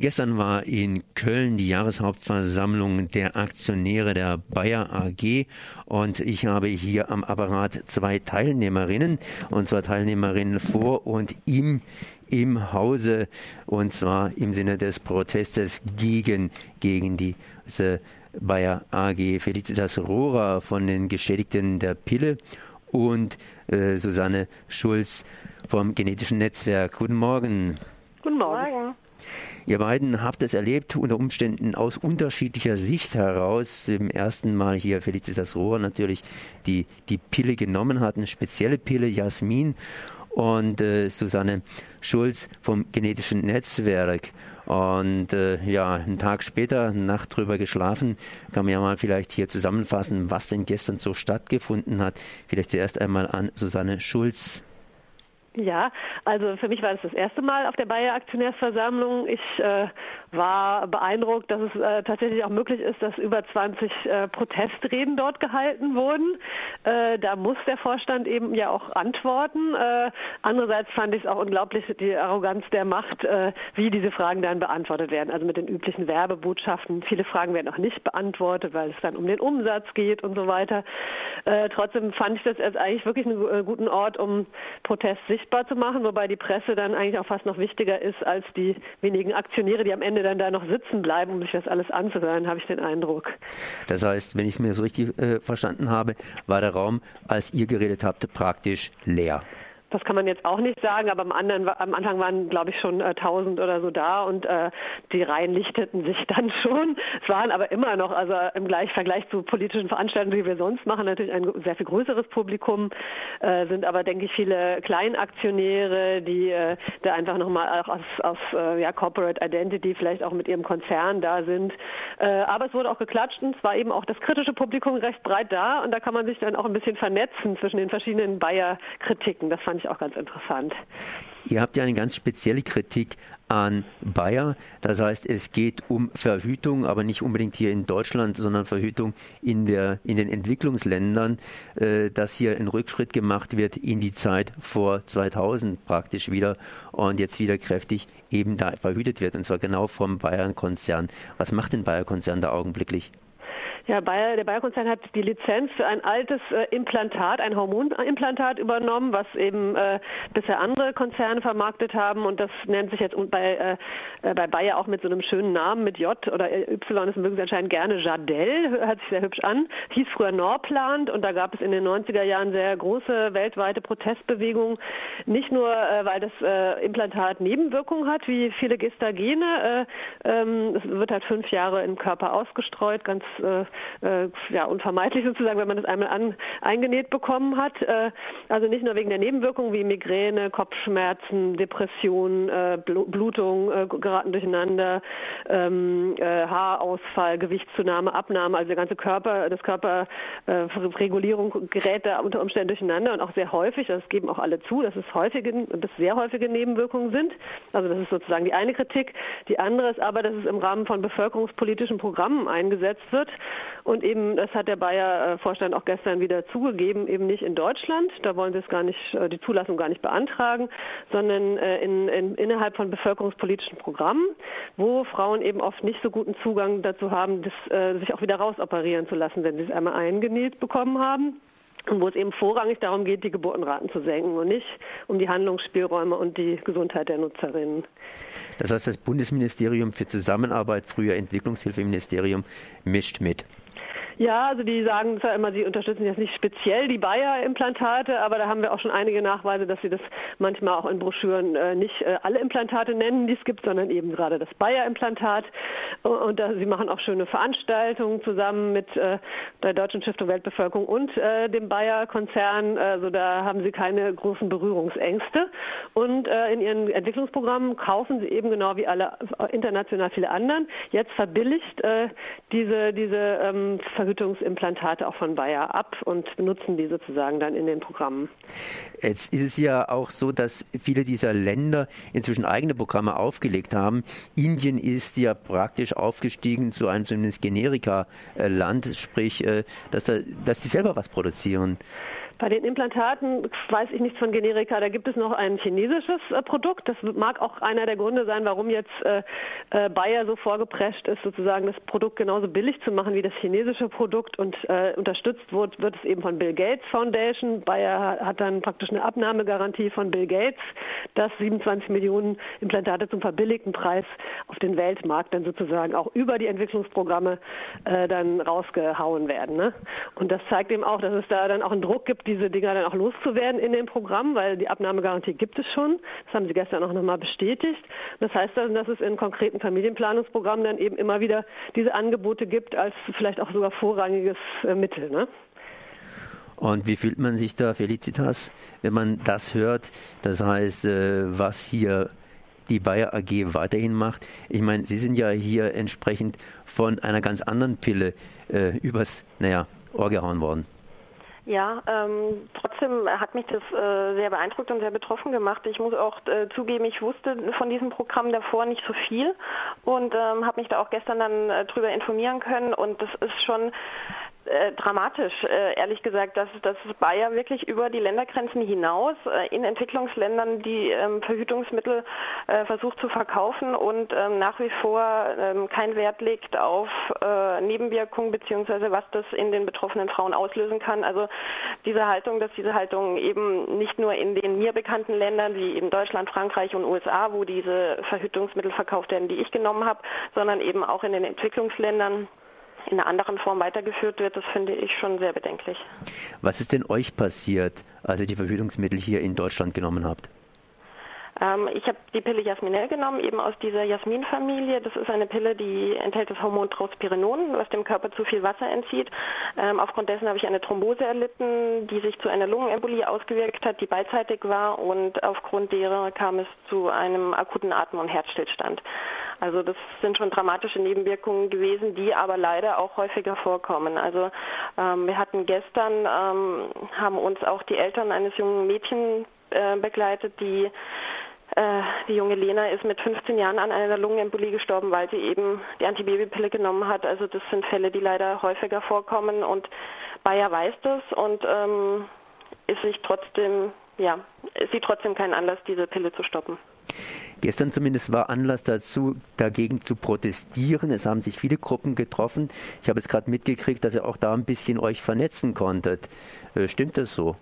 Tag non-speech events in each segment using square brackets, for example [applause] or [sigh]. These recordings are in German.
Gestern war in Köln die Jahreshauptversammlung der Aktionäre der Bayer AG und ich habe hier am Apparat zwei Teilnehmerinnen und zwar Teilnehmerinnen vor und im im Hause und zwar im Sinne des Protestes gegen, gegen diese Bayer AG. Felicitas Rohrer von den Geschädigten der Pille und äh, Susanne Schulz vom Genetischen Netzwerk. Guten Morgen. Guten Morgen. Ihr beiden habt es erlebt, unter Umständen aus unterschiedlicher Sicht heraus. Im ersten Mal hier Felicitas Rohrer natürlich, die die Pille genommen hat, eine spezielle Pille, Jasmin. Und äh, Susanne Schulz vom Genetischen Netzwerk. Und äh, ja, einen Tag später, eine Nacht drüber geschlafen, kann man ja mal vielleicht hier zusammenfassen, was denn gestern so stattgefunden hat. Vielleicht zuerst einmal an Susanne Schulz. Ja, also für mich war es das erste Mal auf der Bayer Aktionärsversammlung. Ich äh, war beeindruckt, dass es äh, tatsächlich auch möglich ist, dass über 20 äh, Protestreden dort gehalten wurden. Äh, da muss der Vorstand eben ja auch antworten. Äh, andererseits fand ich es auch unglaublich, die Arroganz der Macht, äh, wie diese Fragen dann beantwortet werden. Also mit den üblichen Werbebotschaften. Viele Fragen werden auch nicht beantwortet, weil es dann um den Umsatz geht und so weiter. trotzdem fand ich das als eigentlich wirklich einen guten Ort, um Protest sichtbar sichtbar zu machen, wobei die Presse dann eigentlich auch fast noch wichtiger ist als die wenigen Aktionäre, die am Ende dann da noch sitzen bleiben, um sich das alles anzuhören, habe ich den Eindruck. Das heißt, wenn ich es mir so richtig äh, verstanden habe, war der Raum, als ihr geredet habt, praktisch leer. Das kann man jetzt auch nicht sagen, aber am, anderen, am Anfang waren, glaube ich, schon äh, 1000 oder so da und äh, die Reihen lichteten sich [laughs] dann schon. Es waren aber immer noch, also im Gleich, Vergleich zu politischen Veranstaltungen, die wir sonst machen, natürlich ein sehr viel größeres Publikum, äh, sind aber, denke ich, viele Kleinaktionäre, die äh, da einfach nochmal auch aus, aus äh, ja, Corporate Identity vielleicht auch mit ihrem Konzern da sind. Äh, aber es wurde auch geklatscht und es war eben auch das kritische Publikum recht breit da und da kann man sich dann auch ein bisschen vernetzen zwischen den verschiedenen Bayer-Kritiken. Das fand fand ich auch ganz interessant. Ihr habt ja eine ganz spezielle Kritik an Bayer. Das heißt, es geht um Verhütung, aber nicht unbedingt hier in Deutschland, sondern Verhütung in, der, in den Entwicklungsländern, äh, dass hier ein Rückschritt gemacht wird in die Zeit vor 2000 praktisch wieder und jetzt wieder kräftig eben da verhütet wird und zwar genau vom Bayer-Konzern. Was macht den Bayer-Konzern da augenblicklich? Ja, Bayer, der Bayer-Konzern hat die Lizenz für ein altes äh, Implantat, ein Hormonimplantat übernommen, was eben äh, bisher andere Konzerne vermarktet haben. Und das nennt sich jetzt bei, äh, bei Bayer auch mit so einem schönen Namen, mit J oder Y, das mögen Sie anscheinend gerne, Jadel, hört sich sehr hübsch an, hieß früher Norplant. Und da gab es in den 90er Jahren sehr große weltweite Protestbewegungen. Nicht nur, äh, weil das äh, Implantat Nebenwirkungen hat, wie viele Gestagene. Äh, ähm, es wird halt fünf Jahre im Körper ausgestreut, ganz äh, ja, unvermeidlich sozusagen, wenn man das einmal an, eingenäht bekommen hat. Äh, also nicht nur wegen der Nebenwirkungen wie Migräne, Kopfschmerzen, Depression, äh, Blutung äh, geraten durcheinander, ähm, äh, Haarausfall, Gewichtszunahme, Abnahme, also der ganze Körper, das Körperregulierung äh, gerät da unter Umständen durcheinander und auch sehr häufig, das geben auch alle zu, dass es häufige, dass sehr häufige Nebenwirkungen sind. Also das ist sozusagen die eine Kritik. Die andere ist aber, dass es im Rahmen von bevölkerungspolitischen Programmen eingesetzt wird und eben, das hat der Bayer-Vorstand auch gestern wieder zugegeben, eben nicht in Deutschland, da wollen sie es gar nicht, äh, die Zulassung gar nicht beantragen, sondern äh, in, in, innerhalb von bevölkerungspolitischen Programmen, wo Frauen eben oft nicht so guten Zugang dazu haben, das, äh, sich auch wieder rausoperieren zu lassen, wenn sie es einmal eingenäht bekommen haben und wo es eben vorrangig darum geht, die Geburtenraten zu senken und nicht um die Handlungsspielräume und die Gesundheit der Nutzerinnen. Das heißt, das Bundesministerium für Zusammenarbeit, früher Entwicklungshilfeministerium, mischt mit. Ja, also die sagen zwar immer, sie unterstützen jetzt nicht speziell die Bayer-Implantate, aber da haben wir auch schon einige Nachweise, dass sie das manchmal auch in Broschüren äh, nicht äh, alle Implantate nennen, die es gibt, sondern eben gerade das Bayer-Implantat. Und äh, sie machen auch schöne Veranstaltungen zusammen mit äh, der Deutschen Stiftung Weltbevölkerung und äh, dem Bayer-Konzern. Also da haben sie keine großen Berührungsängste. Und äh, in ihren Entwicklungsprogrammen kaufen sie eben genau wie alle international viele anderen jetzt verbilligt diese diese ähm, Verhütungsimplantate auch von Bayer ab und benutzen die sozusagen dann in den Programmen. Jetzt ist es ja auch so, dass viele dieser Länder inzwischen eigene Programme aufgelegt haben. Indien ist ja praktisch aufgestiegen zu einem zumindest Generika-Land, sprich, äh, dass, da, dass die selber was produzieren. Bei den Implantaten weiß ich nichts von Generika. Da gibt es noch ein chinesisches äh, Produkt. Das mag auch einer der Gründe sein, warum jetzt äh, äh, Bayer so vorgeprescht ist, sozusagen das Produkt genauso billig zu machen wie das chinesische Produkt. Und äh, unterstützt wird, wird es eben von Bill Gates Foundation. Bayer hat dann praktisch eine Abnahmegarantie von Bill Gates, dass 27 Millionen Implantate zum verbilligten Preis auf den Weltmarkt dann sozusagen auch über die Entwicklungsprogramme äh, dann rausgehauen werden. Ne? Und das zeigt eben auch, dass es da dann auch einen Druck gibt, diese Dinger dann auch loszuwerden in dem Programm, weil die Abnahmegarantie gibt es schon. Das haben Sie gestern auch nochmal bestätigt. Das heißt dann, dass es in konkreten Familienplanungsprogrammen dann eben immer wieder diese Angebote gibt als vielleicht auch sogar vorrangiges äh, Mittel. Ne? Und wie fühlt man sich da, Felicitas, wenn man das hört? Das heißt, äh, was hier die Bayer AG weiterhin macht. Ich meine, Sie sind ja hier entsprechend von einer ganz anderen Pille äh, übers, naja, Ohr gehauen worden. Ja, ähm, trotzdem hat mich das äh, sehr beeindruckt und sehr betroffen gemacht. Ich muss auch äh, zugeben, ich wusste von diesem Programm davor nicht so viel und ähm, habe mich da auch gestern dann äh, drüber informieren können und das ist schon äh, dramatisch, äh, ehrlich gesagt, dass, dass Bayer wirklich über die Ländergrenzen hinaus äh, in Entwicklungsländern die ähm, Verhütungsmittel äh, versucht zu verkaufen und ähm, nach wie vor ähm, kein Wert legt auf äh, Nebenwirkungen beziehungsweise was das in den betroffenen Frauen auslösen kann. Also diese Haltung, dass diese Haltung eben nicht nur in den mir bekannten Ländern wie eben Deutschland, Frankreich und USA, wo diese Verhütungsmittel verkauft werden, die ich genommen habe, sondern eben auch in den Entwicklungsländern in einer anderen Form weitergeführt wird, das finde ich schon sehr bedenklich. Was ist denn euch passiert, als ihr die Verhütungsmittel hier in Deutschland genommen habt? Ähm, ich habe die Pille Jasminell genommen, eben aus dieser Jasminfamilie. Das ist eine Pille, die enthält das Hormon Trospirenon, was dem Körper zu viel Wasser entzieht. Ähm, aufgrund dessen habe ich eine Thrombose erlitten, die sich zu einer Lungenembolie ausgewirkt hat, die beidseitig war und aufgrund derer kam es zu einem akuten Atem- und Herzstillstand. Also das sind schon dramatische Nebenwirkungen gewesen, die aber leider auch häufiger vorkommen. Also ähm, wir hatten gestern, ähm, haben uns auch die Eltern eines jungen Mädchens äh, begleitet, die die junge Lena ist mit 15 Jahren an einer Lungenembolie gestorben, weil sie eben die Antibabypille genommen hat. Also das sind Fälle, die leider häufiger vorkommen und Bayer weiß das und ähm, ist sich trotzdem, ja, sieht trotzdem keinen Anlass, diese Pille zu stoppen. Gestern zumindest war Anlass dazu, dagegen zu protestieren. Es haben sich viele Gruppen getroffen. Ich habe jetzt gerade mitgekriegt, dass ihr auch da ein bisschen euch vernetzen konntet. Äh, stimmt das so?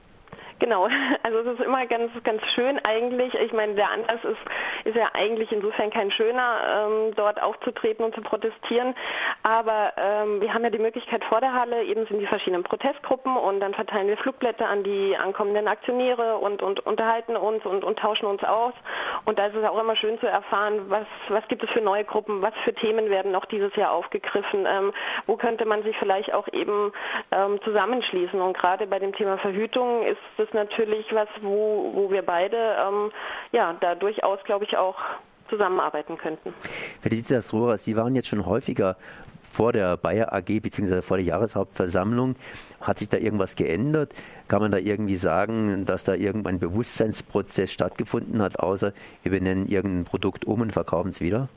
Genau, [laughs] also es ist immer ganz, ganz schön eigentlich. Ich meine, der Anlass ist, ist ja eigentlich insofern kein schöner, ähm, dort aufzutreten und zu protestieren. Aber ähm, wir haben ja die Möglichkeit vor der Halle, eben sind die verschiedenen Protestgruppen und dann verteilen wir Flugblätter an die ankommenden Aktionäre und, und unterhalten uns und, und tauschen uns aus. Und da ist es auch immer schön zu erfahren, was, was gibt es für neue Gruppen, was für Themen werden noch dieses Jahr aufgegriffen, ähm, wo könnte man sich vielleicht auch eben ähm, zusammenschließen. Und gerade bei dem Thema Verhütung ist ist natürlich was, wo, wo wir beide ähm, ja da durchaus, glaube ich, auch zusammenarbeiten könnten. Felicitas Rohrer, Sie waren jetzt schon häufiger vor der Bayer AG bzw. vor der Jahreshauptversammlung. Hat sich da irgendwas geändert? Kann man da irgendwie sagen, dass da irgendein Bewusstseinsprozess stattgefunden hat, außer wir benennen irgendein Produkt um und verkaufen es wieder?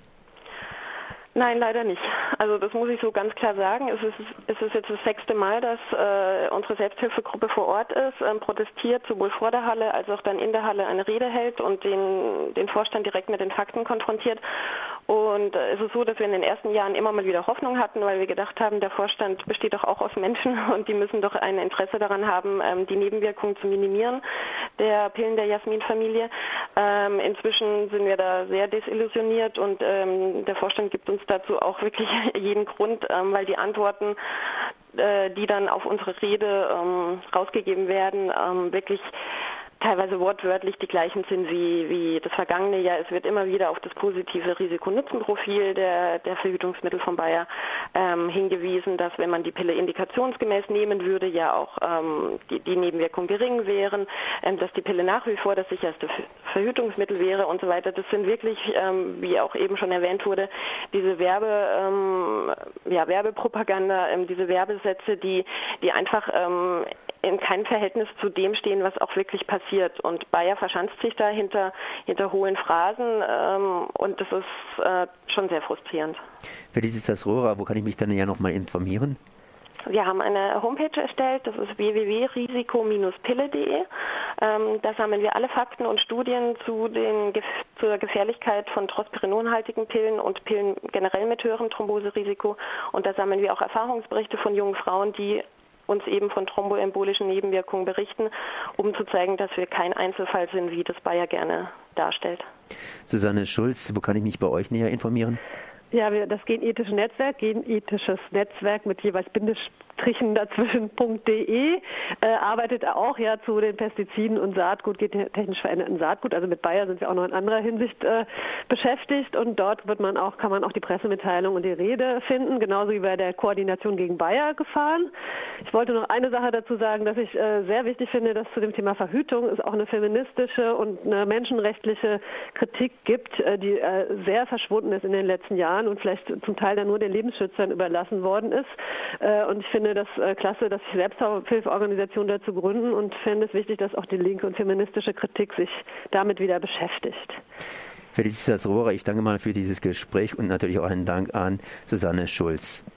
Nein, leider nicht. Also das muss ich so ganz klar sagen. Es ist, es ist jetzt das sechste Mal, dass äh, unsere Selbsthilfegruppe vor Ort ist, ähm, protestiert, sowohl vor der Halle als auch dann in der Halle eine Rede hält und den, den Vorstand direkt mit den Fakten konfrontiert. Und äh, es ist so, dass wir in den ersten Jahren immer mal wieder Hoffnung hatten, weil wir gedacht haben, der Vorstand besteht doch auch aus Menschen [laughs] und die müssen doch ein Interesse daran haben, ähm, die Nebenwirkungen zu minimieren der Pillen der Jasmin-Familie. Ähm, inzwischen sind wir da sehr desillusioniert und ähm, der Vorstand gibt uns dazu auch [laughs] wirklich jeden Grund, weil die Antworten, äh, die dann auf unsere Rede rausgegeben werden, wirklich teilweise wortwörtlich die gleichen sind wie, wie das vergangene Jahr. Es wird immer wieder auf das positive Risiko-Nutzen-Profil der, der Verhütungsmittel von Bayer ähm, hingewiesen, dass wenn man die Pille indikationsgemäß nehmen würde, ja auch ähm, die, die Nebenwirkungen gering wären, ähm, dass die Pille nach wie vor das sicherste Verhütungsmittel wäre und so weiter. Das sind wirklich, ähm, wie auch eben schon erwähnt wurde, diese Werbe, ähm, ja, Werbepropaganda, ähm, diese Werbesätze, die, die einfach ähm, in keinem Verhältnis zu dem stehen, was auch wirklich passiert. Und Bayer verschanzt sich da hinter, hinter hohlen Phrasen ähm, und das ist äh, schon sehr frustrierend. Felicitas Rohrer, wo kann ich mich dann ja nochmal informieren? Wir haben eine Homepage erstellt, das ist www.risiko-pille.de. Ähm, da sammeln wir alle Fakten und Studien zu den, zur Gefährlichkeit von trosperinonhaltigen Pillen und Pillen generell mit höherem Thromboserisiko. Und da sammeln wir auch Erfahrungsberichte von jungen Frauen, die uns eben von thromboembolischen Nebenwirkungen berichten, um zu zeigen, dass wir kein Einzelfall sind, wie das Bayer gerne darstellt. Susanne Schulz, wo kann ich mich bei euch näher informieren? Ja, das genethische Netzwerk, genethisches Netzwerk mit jeweils Dazwischen.de [laughs] äh, arbeitet auch ja zu den Pestiziden und Saatgut, technisch veränderten Saatgut. Also mit Bayer sind wir auch noch in anderer Hinsicht äh, beschäftigt und dort wird man auch, kann man auch die Pressemitteilung und die Rede finden, genauso wie bei der Koordination gegen Bayer gefahren. Ich wollte noch eine Sache dazu sagen, dass ich äh, sehr wichtig finde, dass zu dem Thema Verhütung es auch eine feministische und eine menschenrechtliche Kritik gibt, äh, die äh, sehr verschwunden ist in den letzten Jahren und vielleicht zum Teil dann nur den Lebensschützern überlassen worden ist. Äh, und ich finde, finde das äh, klasse, dass sich Selbsthilfeorganisationen dazu gründen und fände es wichtig, dass auch die linke und feministische Kritik sich damit wieder beschäftigt. Felicitas Rohrer, ich danke mal für dieses Gespräch und natürlich auch einen Dank an Susanne Schulz.